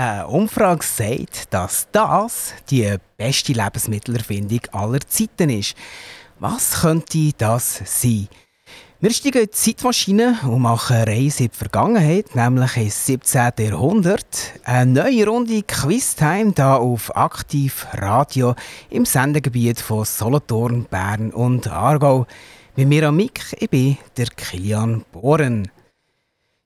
Eine Umfrage sagt, dass das die beste Lebensmittelerfindung aller Zeiten ist. Was könnte das sein? Wir steigen in die Zeitmaschine und machen eine Reise in die Vergangenheit, nämlich ins 17. Jahrhundert. Eine neue Runde Quiztime hier auf Aktiv Radio im Sendegebiet von Solothurn, Bern und Aargau. Mit mir am Mick, ich bin der Kilian Bohren.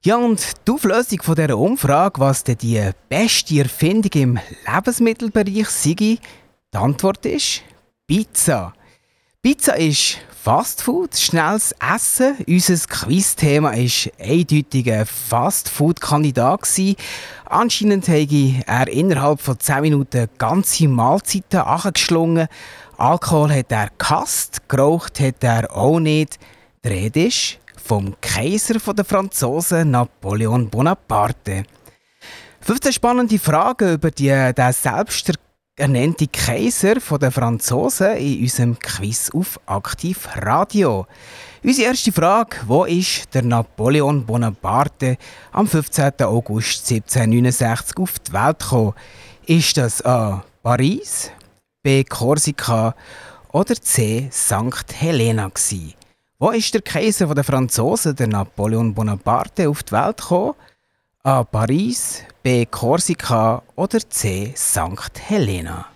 Ja, und die Auflösung von dieser Umfrage, was denn die beste Erfindung im Lebensmittelbereich sei, die Antwort ist Pizza. Pizza ist Fastfood, schnelles Essen. Unser Quizthema war eindeutig ein Fastfood-Kandidat. Anscheinend habe er innerhalb von 10 Minuten ganze Mahlzeiten angeschlungen. Alkohol hat er gehasst, geraucht hat er auch nicht. Die Rede ist vom Kaiser der Franzosen Napoleon Bonaparte. 15 spannende Fragen über die, den selbst ernannte Kaiser der Franzosen in unserem Quiz auf Aktiv Radio. Unsere erste Frage: Wo ist der Napoleon Bonaparte am 15. August 1769 auf die Welt gekommen? Ist das A. Paris, B. Korsika oder C. St. Helena gewesen? Wo ist der Kaiser der Franzosen, der Napoleon Bonaparte, auf die Welt gekommen? A. Paris, B. Korsika oder C. St. Helena?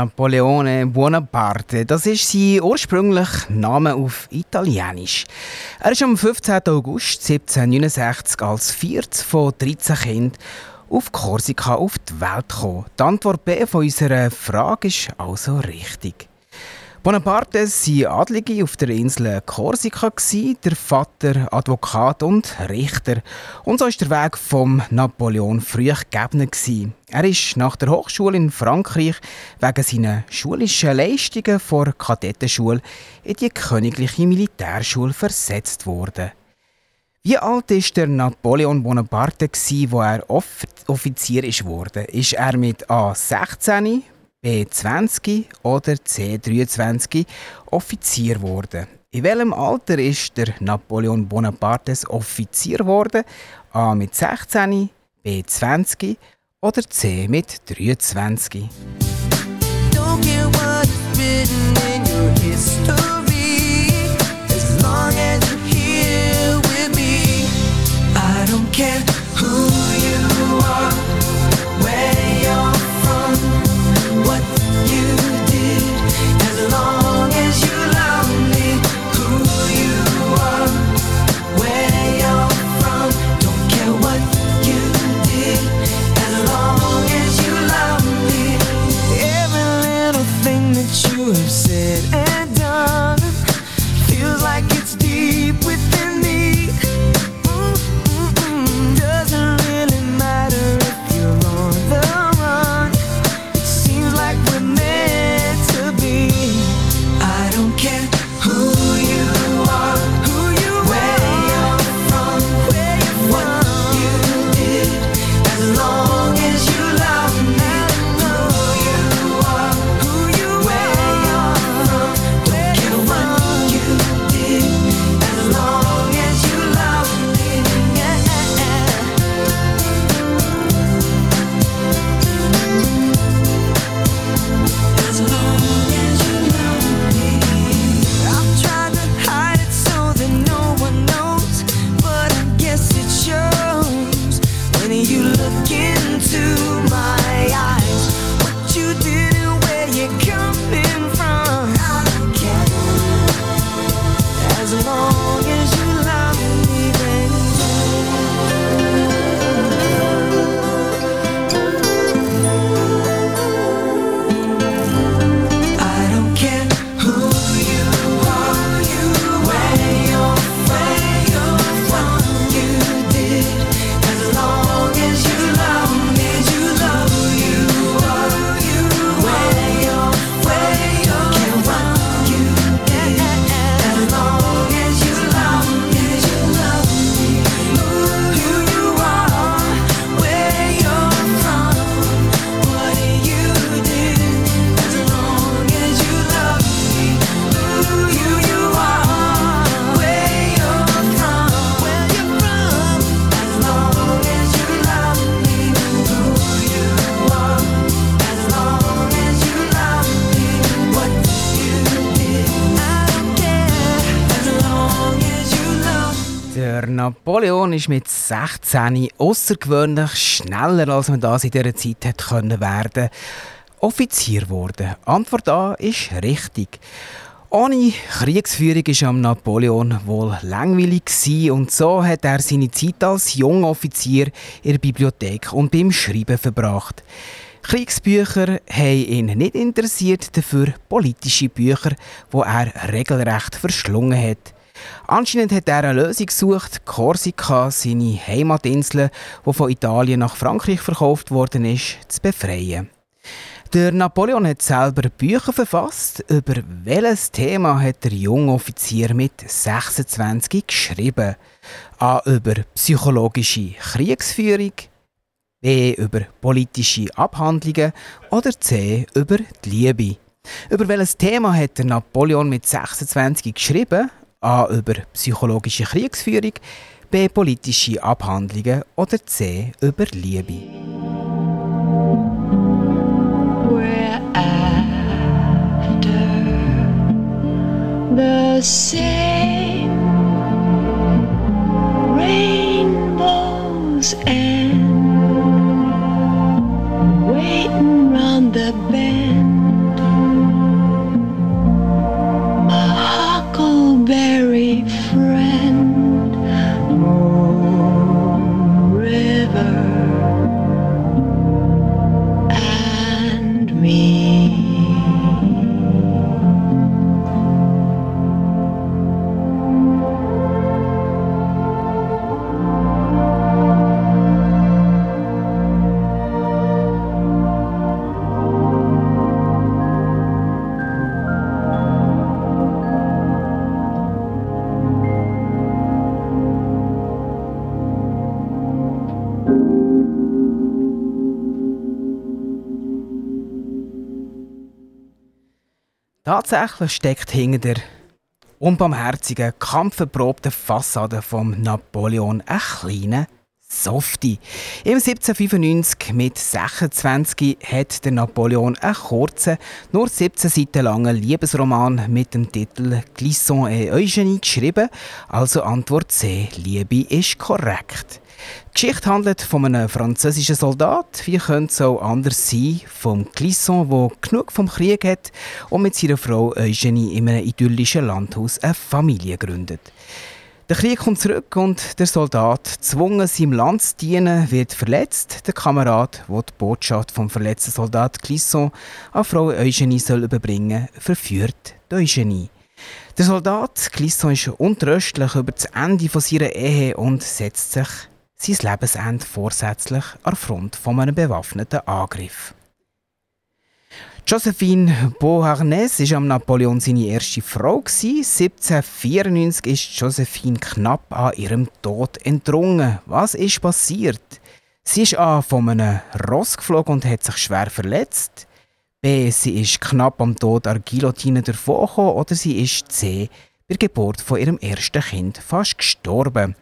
Napoleone Bonaparte, das ist sein ursprünglicher Name auf Italienisch. Er ist am 15. August 1769 als viertes von 13 Kindern auf Korsika auf die Welt gekommen. Die Antwort B von unserer Frage ist also richtig. Bonaparte war Adlige auf der Insel Korsika, der Vater Advokat und Richter. Und so war der Weg vom Napoleon früh gegeben. Er ist nach der Hochschule in Frankreich wegen seiner schulischen Leistungen vor Kadettenschule in die königliche Militärschule versetzt worden. Wie alt ist der Napoleon Bonaparte, wo er Offizier wurde? Ist er mit A 16, B20 oder C23 Offizier geworden. In welchem Alter ist der Napoleon Bonaparte Offizier geworden? A mit 16, B 20 oder C mit 23? Don't care what is written in your history as long Napoleon ist mit 16 außergewöhnlich schneller, als man das in dieser Zeit hätte können werden, Offizier geworden. Antwort A ist richtig. Ohne Kriegsführung war am Napoleon wohl langweilig und so hat er seine Zeit als junger Offizier in der Bibliothek und beim Schreiben verbracht. Kriegsbücher haben ihn nicht interessiert, dafür politische Bücher, wo er regelrecht verschlungen hat. Anscheinend hat er eine Lösung gesucht, Korsika, seine Heimatinsel, die von Italien nach Frankreich verkauft worden ist, zu befreien. Der Napoleon hat selber Bücher verfasst. Über welches Thema hat der junge Offizier mit 26 geschrieben? A. Über psychologische Kriegsführung, B. Über politische Abhandlungen oder C. Über die Liebe. Über welches Thema hat der Napoleon mit 26 geschrieben? A. Über psychologische Kriegsführung, B. Politische Abhandlungen oder C. Über Liebe. We're after the same rainbows and waiting round the bend very Tatsächlich steckt hinter der unbarmherzigen, kampferprobten Fassade von Napoleon ein kleiner Softie. Im 1795 mit 26 hat der Napoleon einen kurzen, nur 17 Seiten langen Liebesroman mit dem Titel Glisson et Eugénie geschrieben. Also Antwort C, Liebe ist korrekt. Die Geschichte handelt von einem französischen Soldat. Wie könnte es auch anders sein? Vom Clisson, der genug vom Krieg hat und mit seiner Frau Eugenie in einem idyllischen Landhaus eine Familie gründet. Der Krieg kommt zurück und der Soldat, gezwungen seinem Land zu dienen, wird verletzt. Der Kamerad, der die Botschaft vom verletzten Soldat Clisson an Frau Eugenie soll überbringen, verführt Eugenie. Der Soldat Clisson ist untröstlich über das Ende seiner Ehe und setzt sich sein Lebensende vorsätzlich an Front von einem bewaffneten Angriff. Josephine Beauharnais war am Napoleon seine erste Frau. 1794 ist Josephine knapp an ihrem Tod entrungen. Was ist passiert? Sie ist A von einem Ross geflogen und hat sich schwer verletzt. B. Sie ist knapp am Tod an Guillotine davongekommen. Oder sie ist C. bei der Geburt von ihrem ersten Kind fast gestorben.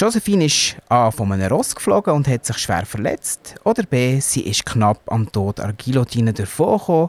Josephine ist A. von einem Ross geflogen und hat sich schwer verletzt. Oder B. Sie ist knapp am Tod an Guillotine davongekommen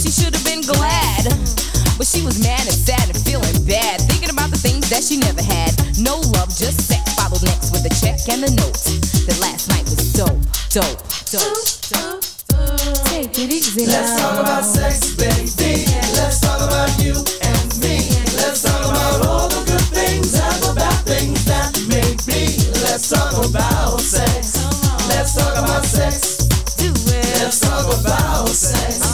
she should have been glad. But she was mad and sad and feeling bad, thinking about the things that she never had. No love, just sex. Followed next with a check and a note. That last night was dope, dope, dope, dope. Take it easy now. Let's talk about sex, baby. Let's talk about you and me. Let's talk about all the good things and the bad things that make me. Let's talk about sex. Let's talk about sex. Do it. Let's talk about sex.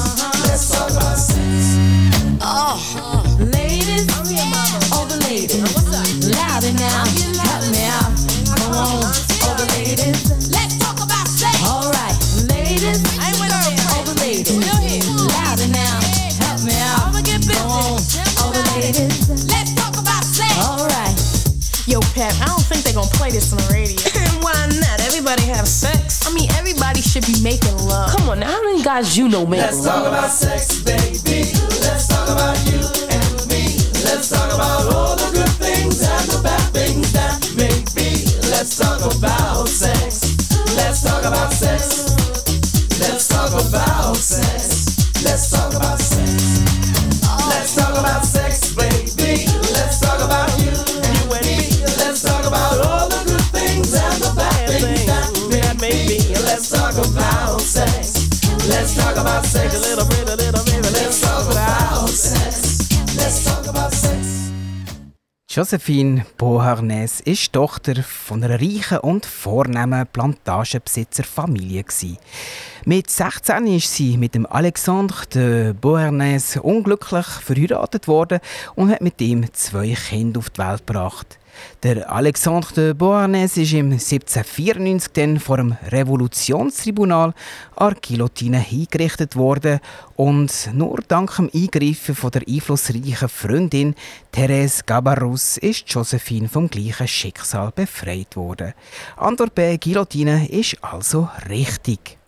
On now, how many guys you know make Let's talk about sex, baby. Let's talk about you and me. Let's talk about all the good things and the bad things that make me. Let's talk about sex. Let's talk about sex. Talk about sex. A little bit, a little bit. Let's talk about sex. Let's talk about sex. Josephine Beauharnais ist Tochter von einer reichen und vornehmen Plantagenbesitzerfamilie. Mit 16 ist sie mit dem Alexandre de Beauharnais unglücklich verheiratet worden und hat mit ihm zwei Kinder auf die Welt gebracht. Der Alexandre de Beauharnais ist im 1794 dann vor dem Revolutionstribunal an Guillotine hingerichtet worden und nur dank dem Eingreifen von der einflussreichen Freundin Therese Gabarus ist Josephine vom gleichen Schicksal befreit worden. Antwort B Guillotine ist also richtig.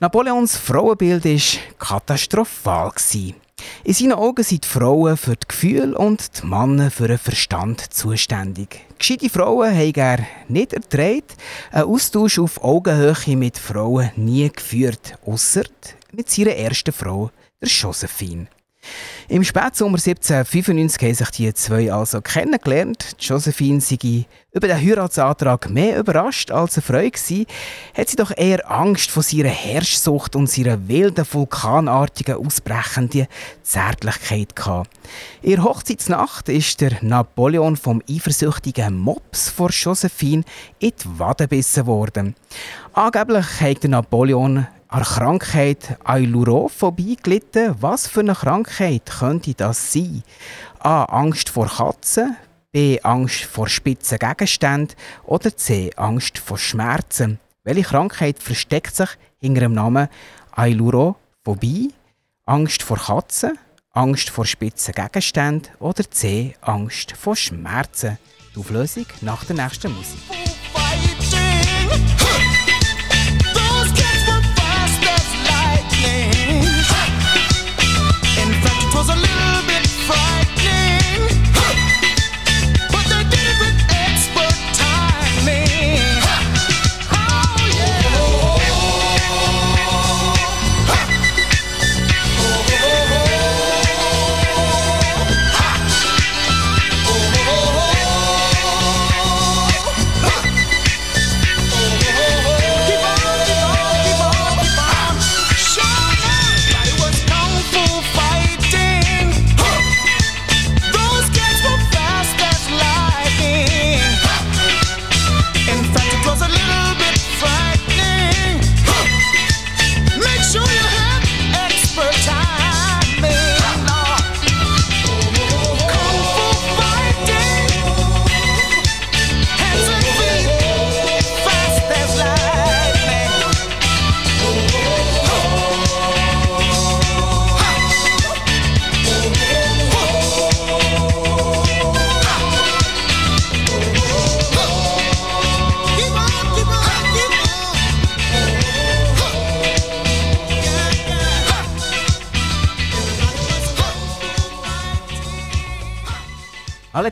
Napoleons Frauenbild war katastrophal. In seinen Augen sind die Frauen für das Gefühl und die Männer für den Verstand zuständig. Gescheite Frauen haben er nicht erträgt, einen Austausch auf Augenhöhe mit Frauen nie geführt, außer mit seiner ersten Frau, der Josephine. Im Spätsommer 1795 haben sich die zwei also kennengelernt. Josephine sei über den Heiratsantrag mehr überrascht als erfreut gewesen, hat sie doch eher Angst vor ihrer Herrschsucht und ihrer wilden, vulkanartigen, ausbrechenden Zärtlichkeit gehabt. In Hochzeitsnacht ist der Napoleon vom eifersüchtigen Mops vor Josephine in die Wade gebissen worden. Angeblich hat der Napoleon an Krankheit Ailurophobie gelitten. Was für eine Krankheit könnte das sein? A. Angst vor Katzen. B. Angst vor spitzen Gegenständen. Oder C. Angst vor Schmerzen. Welche Krankheit versteckt sich hinter dem Namen Ailurophobie? Angst vor Katzen, Angst vor spitzen Gegenständen oder C. Angst vor Schmerzen. Die Auflösung nach der nächsten Musik.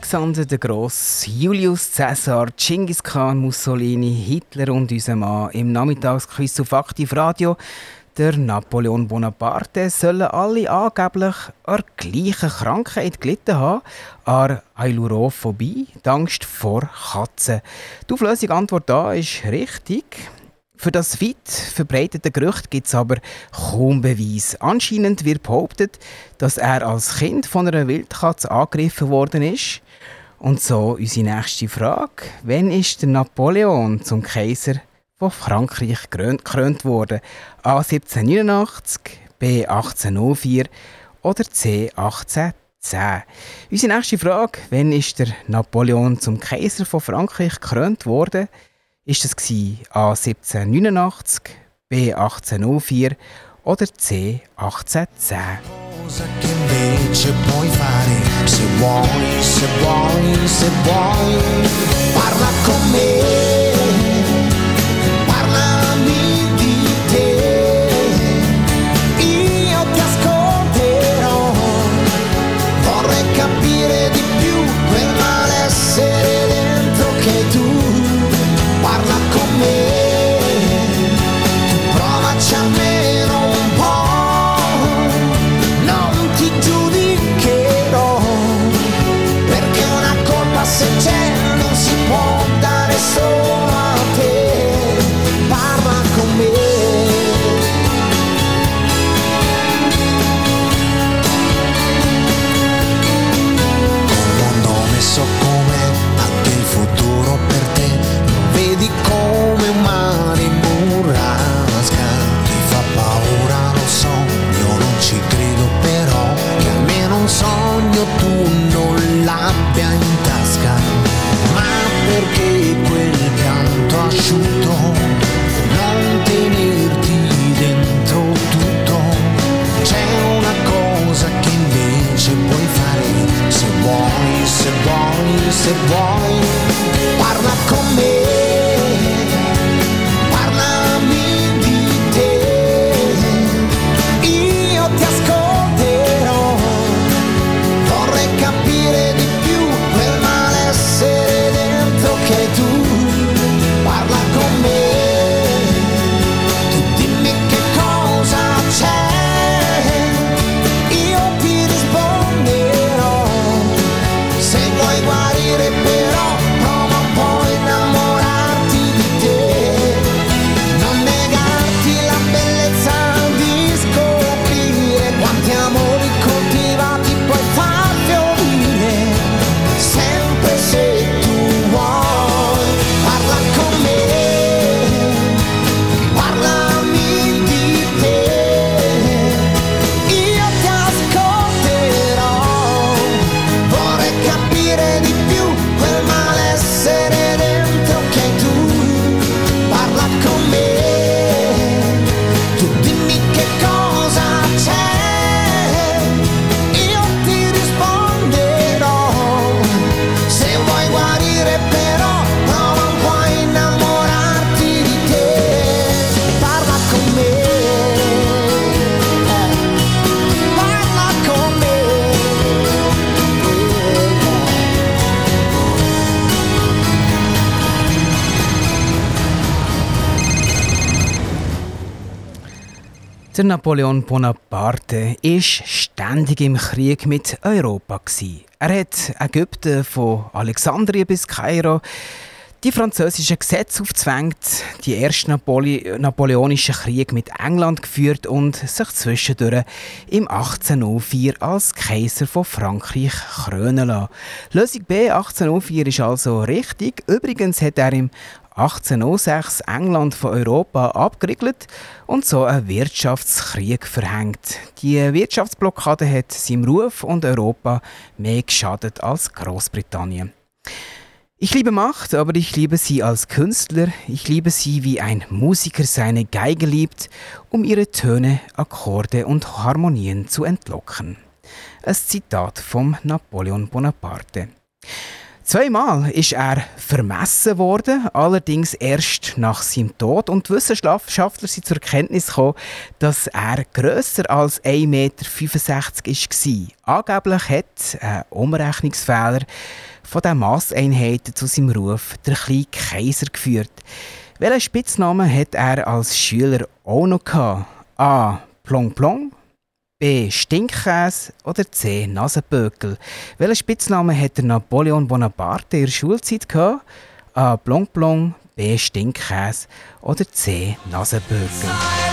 Alexander der Gross, Julius Caesar, Genghis Khan, Mussolini, Hitler und unser Mann im Nachmittagsquiz auf Aktiv Radio. Der Napoleon Bonaparte sollen alle angeblich an gleichen Krankheit gelitten haben, an Ailurophobie, die Angst vor Katzen. Die Auflösung Antwort da ist richtig. Für das weit verbreitete Gerücht gibt es aber kaum Beweis. Anscheinend wird behauptet, dass er als Kind von einer Wildkatze angegriffen worden ist. Und so unsere nächste Frage. Wann ist der Napoleon zum Kaiser von Frankreich gekrönt worden? A 1789, B 1804 oder C 1810? Unsere nächste Frage. Wann ist der Napoleon zum Kaiser von Frankreich gekrönt worden? Ist das A 1789, B 1804 oder C 1810? Cosa che invece puoi fare se vuoi, se vuoi, se vuoi, parla con me. Napoleon Bonaparte war ständig im Krieg mit Europa. Er hat Ägypten von Alexandrien bis Kairo die französischen Gesetze aufzwängt, die ersten Napole napoleonischen Krieg mit England geführt und sich zwischendurch im 1804 als Kaiser von Frankreich krönen lassen. Lösung B 1804 ist also richtig. Übrigens hat er im 1806 England von Europa abgeriegelt und so einen Wirtschaftskrieg verhängt. Die Wirtschaftsblockade hat seinem Ruf und Europa mehr geschadet als Großbritannien. Ich liebe Macht, aber ich liebe sie als Künstler. Ich liebe sie, wie ein Musiker seine Geige liebt, um ihre Töne, Akkorde und Harmonien zu entlocken. Ein Zitat vom Napoleon Bonaparte. Zweimal ist er vermessen worden, allerdings erst nach seinem Tod. Und Wissenschaftler sind zur Kenntnis gekommen, dass er grösser als 1,65 Meter war. Angeblich hat ein Umrechnungsfehler von diesen Masseinheiten zu seinem Ruf der kleine Kaiser geführt. Welchen Spitznamen hat er als Schüler auch noch gehabt? A. Plong Plong, B. Stinkkäse oder C. Nasenböckel. Welchen Spitznamen hat der Napoleon Bonaparte in der Schulzeit gehabt? A. Blong Blong, B. Stinkkäse oder C. Nasenböckel.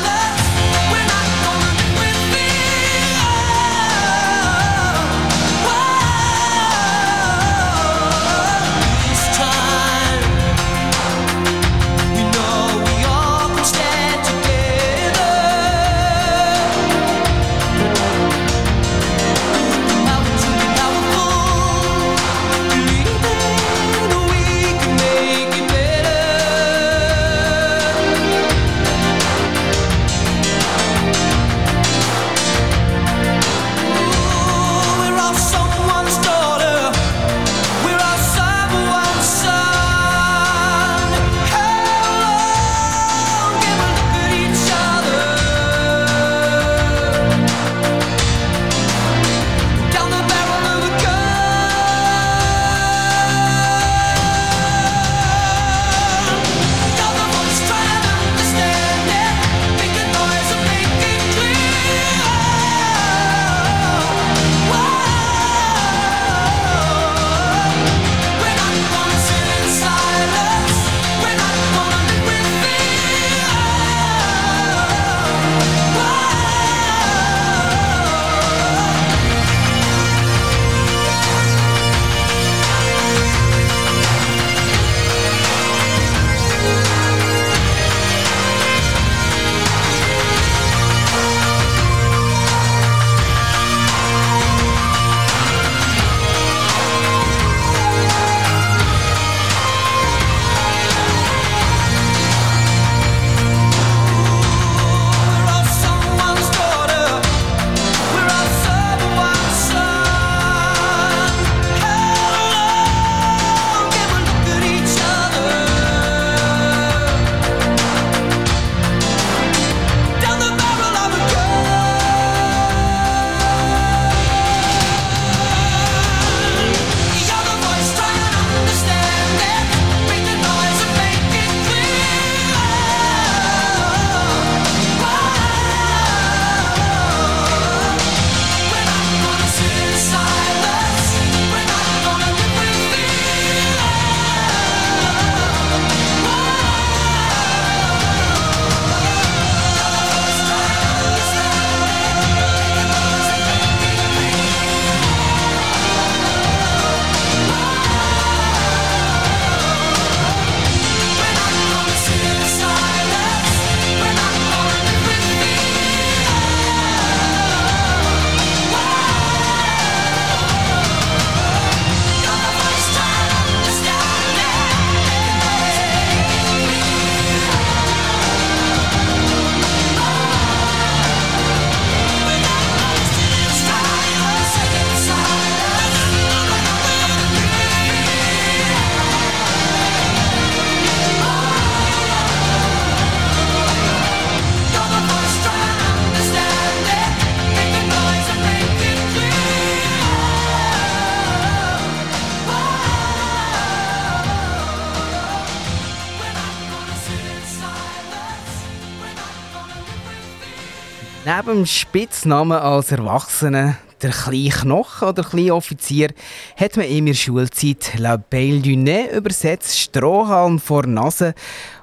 Neben dem Spitznamen als Erwachsener, der kleine Knochen oder kleine Offizier, hat man in der Schulzeit La Belle du Nez übersetzt, Strohhalm vor Nase,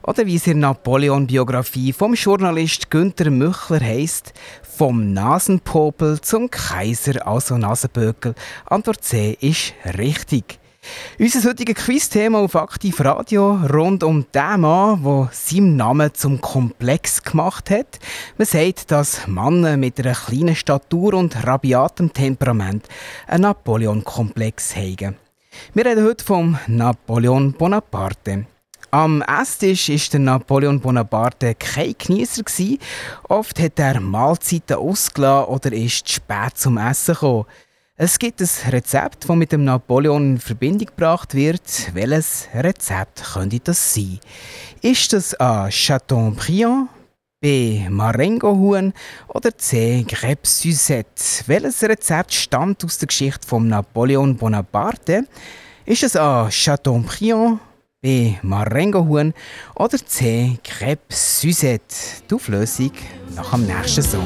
oder wie es in der Napoleon-Biografie vom Journalist Günther Müchler heisst, vom Nasenpopel zum Kaiser, also Nasenböckel. Antwort C ist richtig. Unser heutiges Quizthema auf Aktiv Radio rund um den Mann, der seinen Namen zum Komplex gemacht hat. Man sagt, dass Männer mit einer kleinen Statur und rabiatem Temperament einen Napoleon-Komplex haben. Wir reden heute vom Napoleon Bonaparte. Am Esstisch war der Napoleon Bonaparte kein Genießer. Oft hat er Mahlzeiten ausgelassen oder ist spät zum Essen gekommen. Es gibt ein Rezept, das mit dem Napoleon in Verbindung gebracht wird. Welches Rezept könnte das sein? Ist das A. Chateaubriand, B. Marengo-Huhn oder C. Crêpe Suzette? Welches Rezept stammt aus der Geschichte von Napoleon Bonaparte? Ist es A. Chateaubriand, B. Marengo-Huhn oder C. Crêpe Suzette? Die Auflösung nach dem nächsten Song.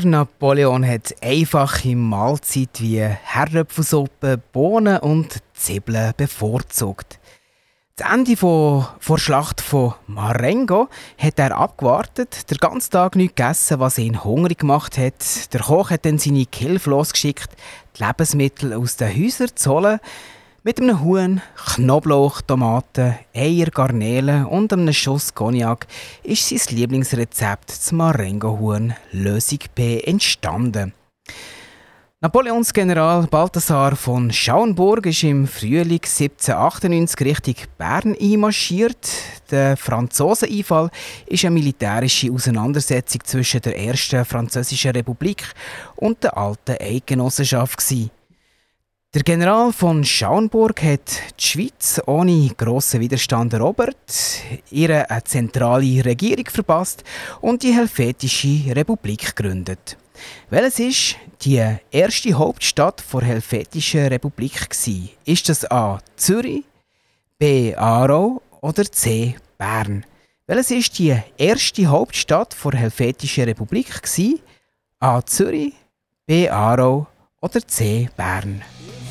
Der Napoleon hat einfache Mahlzeit wie Herdöpfelsuppe, Bohnen und Zwiebeln bevorzugt. Das Ende von, vor Schlacht von Marengo hat er abgewartet, den ganzen Tag nichts gegessen, was ihn hungrig gemacht hat. Der Koch hat dann seine Gehilfe losgeschickt, die Lebensmittel aus den Häusern zu holen. Mit einem Huhn, Knoblauch, Tomaten, Eier, Garnelen und einem Schuss Cognac ist sein Lieblingsrezept zum Marengo-Huhn Lösung B entstanden. Napoleons General Balthasar von Schauenburg ist im Frühling 1798 Richtung Bern einmarschiert. Der Franzoseneinfall ist eine militärische Auseinandersetzung zwischen der ersten französischen Republik und der alten Eidgenossenschaft. Gewesen. Der General von Schauenburg hat die Schweiz ohne grossen Widerstand erobert, ihre eine zentrale Regierung verpasst und die Helvetische Republik gegründet. Welches ist die erste Hauptstadt der Helvetischen Republik gsi? Ist das A. Zürich, B. Aarau oder C. Bern? Welches ist die erste Hauptstadt der Helvetischen Republik gsi? A. Zürich, B. Aarau oder C. Bern?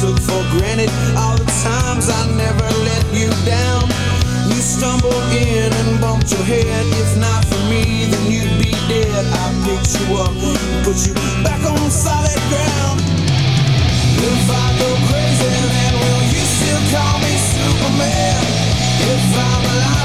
took for granted all the times I never let you down. You stumbled in and bumped your head. If not for me, then you'd be dead. I picked you up, put you back on solid ground. If I go crazy, then will you still call me Superman? If I'm alive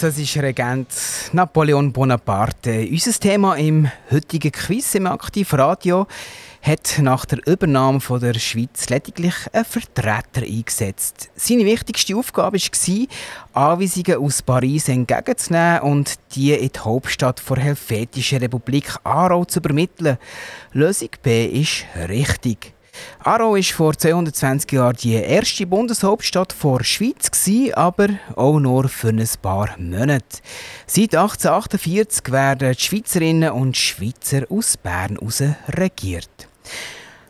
französische Regent Napoleon Bonaparte. Unser Thema im heutigen Quiz im Aktivradio hat nach der Übernahme von der Schweiz lediglich einen Vertreter eingesetzt. Seine wichtigste Aufgabe war, Anweisungen aus Paris entgegenzunehmen und die in die Hauptstadt der Helvetischen Republik Aarau zu übermitteln. Lösung B ist richtig. Aarau war vor 220 Jahren die erste Bundeshauptstadt der Schweiz, aber auch nur für ein paar Monate. Seit 1848 werden die Schweizerinnen und Schweizer aus Bern heraus regiert.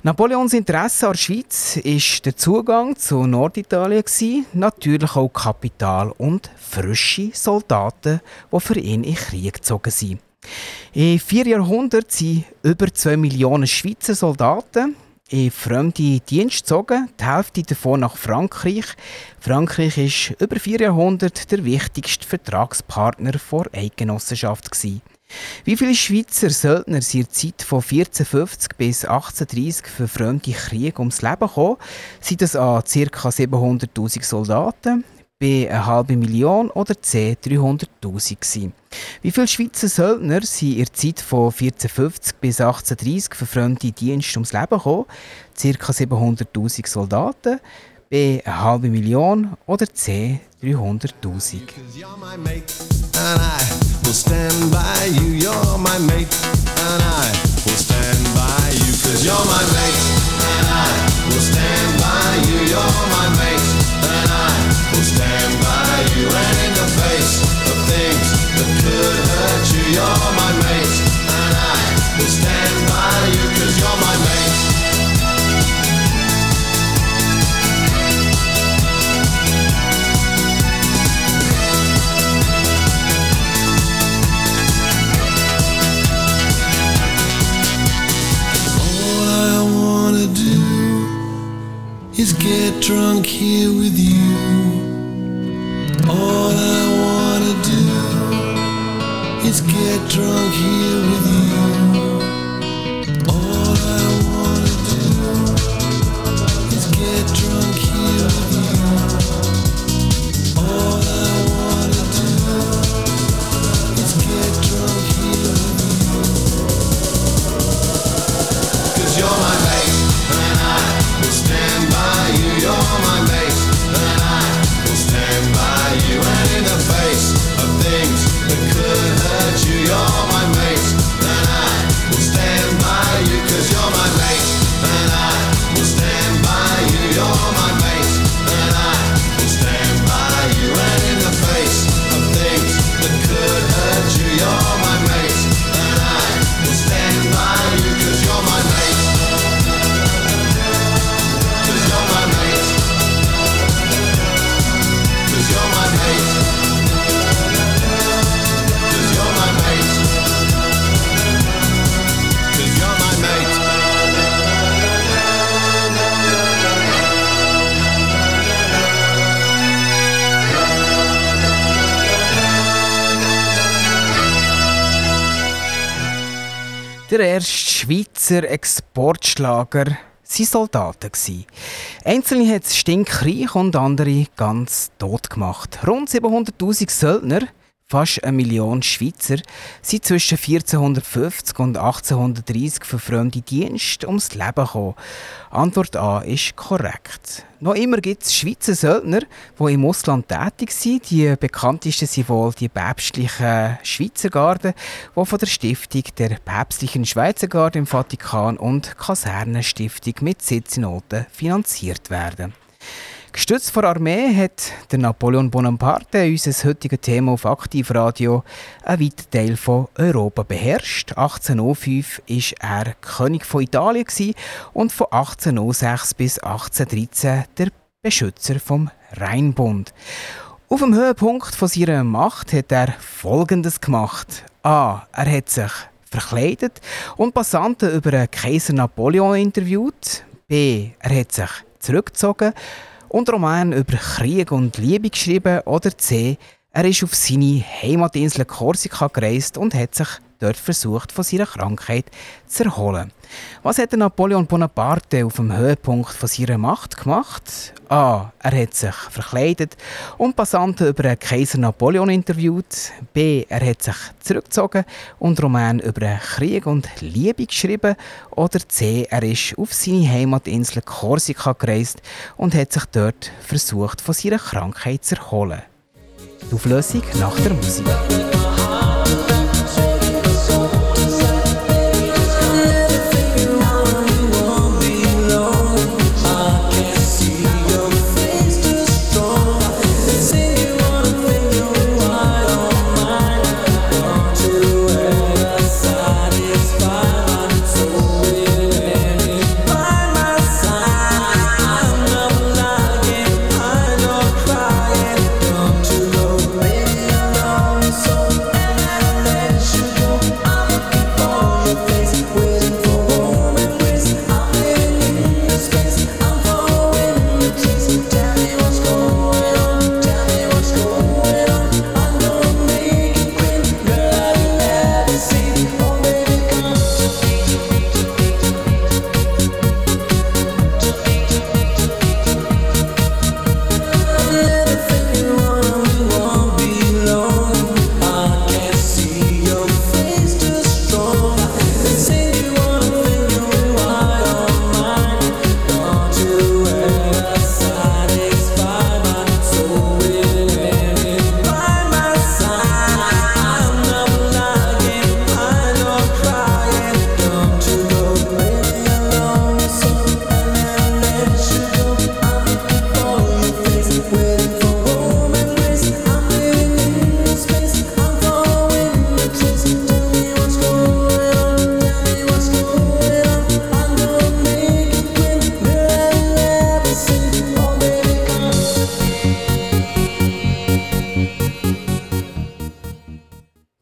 Napoleons Interesse an der Schweiz war der Zugang zu Norditalien, natürlich auch Kapital und frische Soldaten, die für ihn in Krieg gezogen sind. In vier Jahrhunderten sind über 2 Millionen Schweizer Soldaten in fremde Dienste gezogen, die Hälfte davon nach Frankreich. Frankreich war über vier Jahrhunderte der wichtigste Vertragspartner der Eidgenossenschaft. Wie viele Schweizer Söldner sind in der Zeit von 1450 bis 1830 für fremde Kriege ums Leben gekommen? Sind das A ca. 700'000 Soldaten, B eine halbe Million oder C 300'000 gewesen? Wie viele Schweizer Söldner sind in der Zeit von 1450 bis 1830 für fremde Dienste ums Leben gekommen? Ca. 700'000 Soldaten, B eine halbe Million oder C 300'000? Cause you're my mate, and stand by you. And in the face of things that could hurt you, you're my mate, and I will stand by you're my mate. All I wanna do is get drunk here with you. Drunk here Schweizer Exportschlager waren Soldaten. Einzelne hat es stinkreich und andere ganz tot gemacht. Rund 700'000 Söldner, fast eine Million Schweizer, sind zwischen 1450 und 1830 für fremde Dienste ums Leben gekommen. Antwort A ist korrekt. Noch immer gibt es Schweizer Söldner, die im Ausland tätig sind. Die bekanntesten sind wohl die päpstlichen Schweizer Garden, die von der Stiftung der päpstlichen Schweizer Garde im Vatikan und Kasernenstiftung mit Sitz in Olten finanziert werden. Gestützt von der Armee hat der Napoleon Bonaparte unser heutiges Thema auf Aktivradio einen weiten Teil von Europa beherrscht. 1805 war er König von Italien und von 1806 bis 1813 der Beschützer vom Rheinbund. Auf dem Höhepunkt von seiner Macht hat er Folgendes gemacht. A. Er hat sich verkleidet und Passanten über Kaiser Napoleon interviewt. B. Er hat sich zurückgezogen und Roman über Krieg und Liebe geschrieben. Oder C. Er ist auf seine Heimatinsel Korsika gereist und hat sich dort versucht, von seiner Krankheit zu erholen. Was hat Napoleon Bonaparte auf dem Höhepunkt von seiner Macht gemacht? A. Er hat sich verkleidet und Passanten über den Kaiser Napoleon interviewt. B. Er hat sich zurückgezogen und Roman über Krieg und Liebe geschrieben. Oder C. Er ist auf seine Heimatinsel Korsika gereist und hat sich dort versucht, von seiner Krankheit zu erholen. Die Auflösung nach der Musik.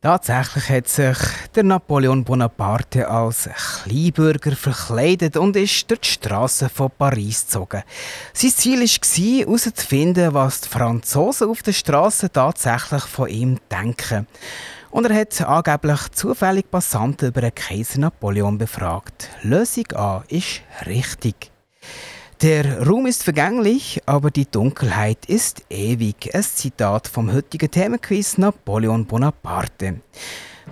Tatsächlich hat sich der Napoleon Bonaparte als Kleinbürger verkleidet und ist durch die Straßen von Paris gezogen. Sein Ziel war, herauszufinden, was die Franzosen auf der Straße tatsächlich von ihm denken. Und er hat angeblich zufällig Passanten über den Kaiser Napoleon befragt. Lösung A ist richtig. Der Raum ist vergänglich, aber die Dunkelheit ist ewig. Ein Zitat vom heutigen Themenquiz Napoleon Bonaparte.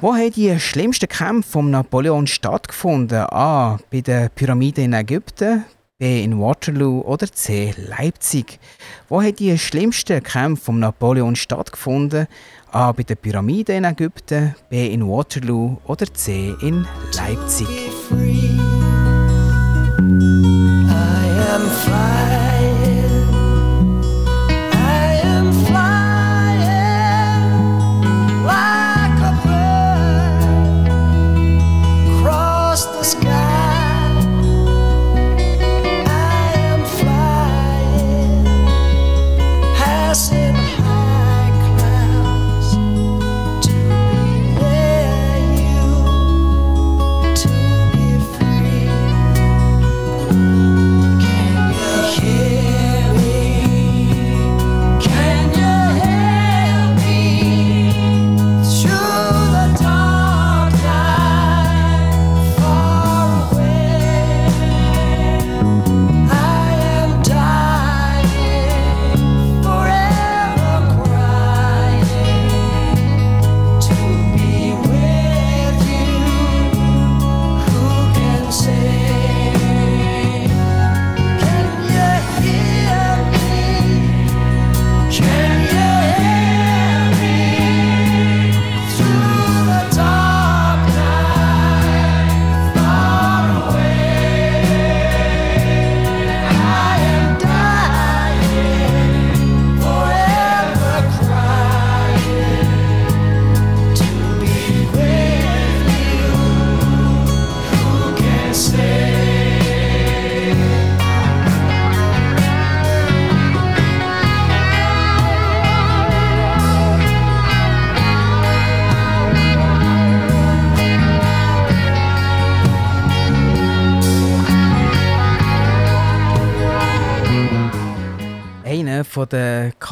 Wo haben die schlimmsten Kämpfe von Napoleon stattgefunden? A. Bei den Pyramiden in Ägypten, B. in Waterloo oder C. Leipzig? Wo haben die schlimmsten Kämpfe von Napoleon stattgefunden? A. Bei den Pyramiden in Ägypten, B. in Waterloo oder C. in Leipzig?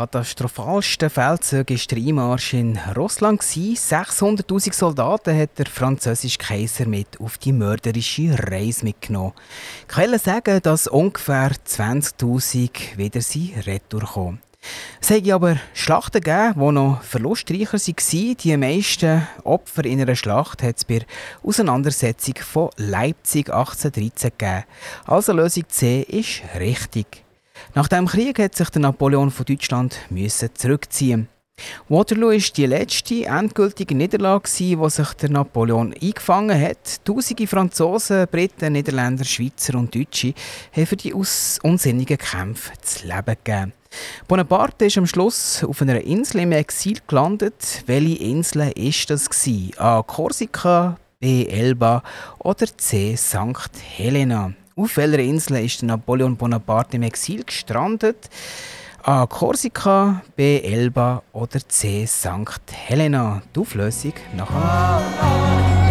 Katastrophalsten Feldzüge war der Einmarsch in Russland. 600.000 Soldaten hat der französische Kaiser mit auf die mörderische Reise mitgenommen. Quellen sagen, dass ungefähr 20.000 wieder sie retour kommen. Es hat aber Schlachten gegeben, die noch verlustreicher waren. Die meisten Opfer in einer Schlacht hat es bei der Auseinandersetzung von Leipzig 1813 gegeben. Also Lösung C ist richtig. Nach dem Krieg hat sich der Napoleon von Deutschland müssen zurückziehen. Waterloo ist die letzte endgültige Niederlage, wo sich der Napoleon eingefangen hat. Tausende Franzosen, Briten, Niederländer, Schweizer und Deutsche haben für die unsinnigen Kämpfe das Leben gegeben. Bonaparte ist am Schluss auf einer Insel im Exil gelandet. Welche Insel ist das A. Korsika, B. Elba oder C. St. Helena? Auf welcher Insel ist Napoleon Bonaparte im Exil gestrandet? A. Korsika, B. Elba oder C. St. Helena? Die Auflösung nach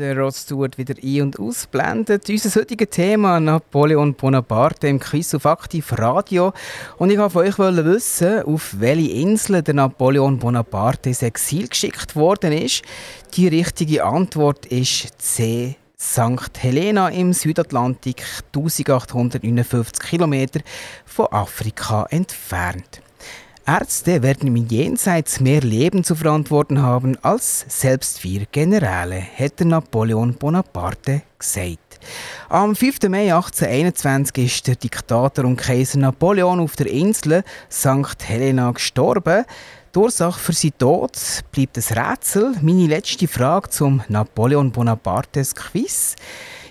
Rod Stewart wieder ein- und ausblendet. Unser heutiges Thema Napoleon Bonaparte im Quiz auf Aktiv Radio. Und ich wollte von euch wissen, auf welche Insel der Napoleon Bonaparte ins Exil geschickt worden ist. Die richtige Antwort ist C. St. Helena im Südatlantik, 1859 Kilometer von Afrika entfernt. Ärzte werden im Jenseits mehr Leben zu verantworten haben als selbst wir Generäle, hätte Napoleon Bonaparte gesagt. Am 5. Mai 1821 ist der Diktator und Kaiser Napoleon auf der Insel St. Helena gestorben. Die Ursache für seinen Tod bleibt ein Rätsel. Meine letzte Frage zum Napoleon Bonapartes Quiz.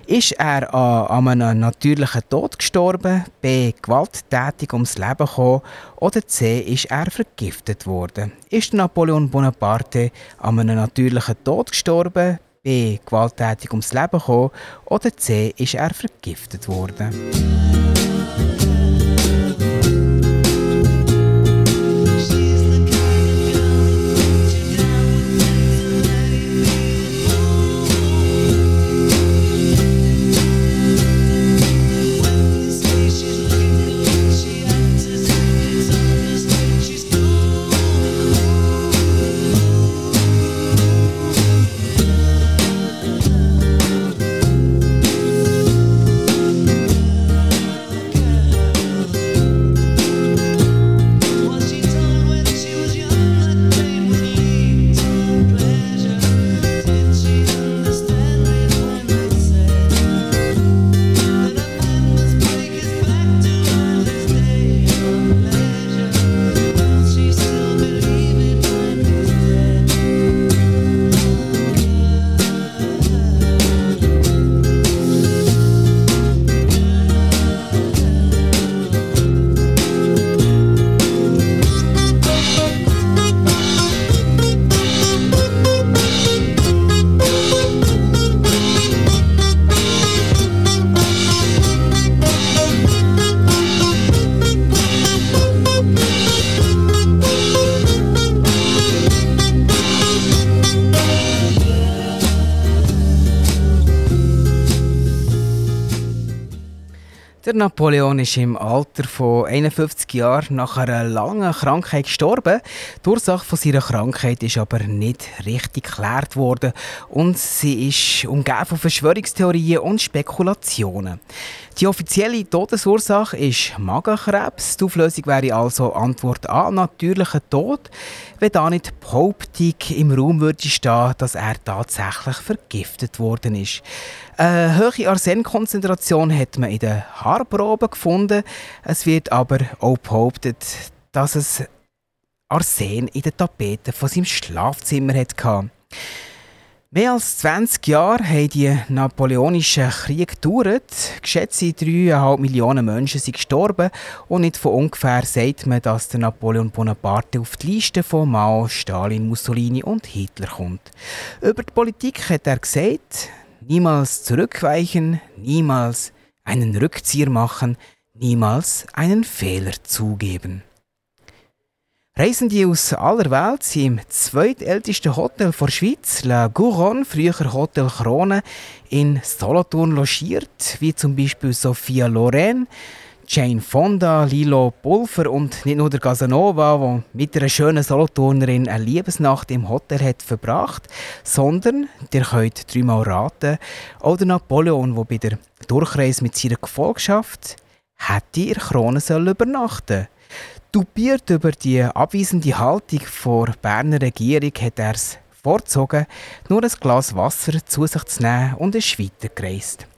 Ist er A. an einem natürlichen Tod gestorben, B. gewalttätig ums Leben gekommen oder C. ist er vergiftet worden? Ist Napoleon Bonaparte an einem natürlichen Tod gestorben, B. gewalttätig ums Leben gekommen oder C. ist er vergiftet worden? Napoleon ist im Alter von 51 Jahren nach einer langen Krankheit gestorben. Die Ursache von seiner Krankheit ist aber nicht richtig geklärt worden und sie ist umgeben von Verschwörungstheorien und Spekulationen. Die offizielle Todesursache ist Magenkrebs. Die Auflösung wäre also Antwort A, natürlicher Tod, wenn da nicht die im Raum würde stehen, dass er tatsächlich vergiftet worden ist. Eine hohe Arsenkonzentration hat man in den Haarproben gefunden. Es wird aber auch behauptet, dass es Arsen in den Tapeten von seinem Schlafzimmer hatte. Mehr als 20 Jahre haben die napoleonischen Kriege gedauert. Geschätzte 3,5 Millionen Menschen sind gestorben und nicht von ungefähr sagt man, dass der Napoleon Bonaparte auf die Liste von Mao, Stalin, Mussolini und Hitler kommt. Über die Politik hat er gesagt, niemals zurückweichen, niemals einen Rückzieher machen, niemals einen Fehler zugeben. Reisende aus aller Welt sind im zweitältesten Hotel der Schweiz, La Gouronne, früher Hotel Krone, in Solothurn logiert, wie zum Beispiel Sophia Loren, Jane Fonda, Lilo Pulver und nicht nur der Casanova, der mit einer schönen Solothurnerin eine Liebesnacht im Hotel hat verbracht, sondern, ihr könnt dreimal raten, auch der Napoleon, der bei der Durchreise mit seiner Gefolgschaft hätte in Krone übernachten Dupiert über die abweisende Haltung der Berner Regierung hat er es vorgezogen, nur ein Glas Wasser zu sich zu nehmen und ist weitergereist.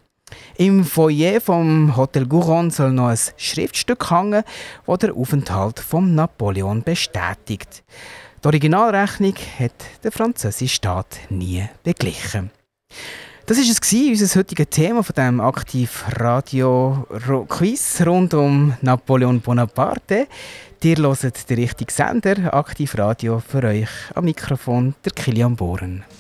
Im Foyer vom Hotel Gouron soll noch ein Schriftstück hängen, das den Aufenthalt von Napoleon bestätigt. Die Originalrechnung hat der französische Staat nie beglichen. Das war es, unser heutiges Thema von dem Aktiv Radio Quiz rund um Napoleon Bonaparte. Ihr hört den richtigen Sender, Aktiv Radio, für euch am Mikrofon der Kilian Bohren.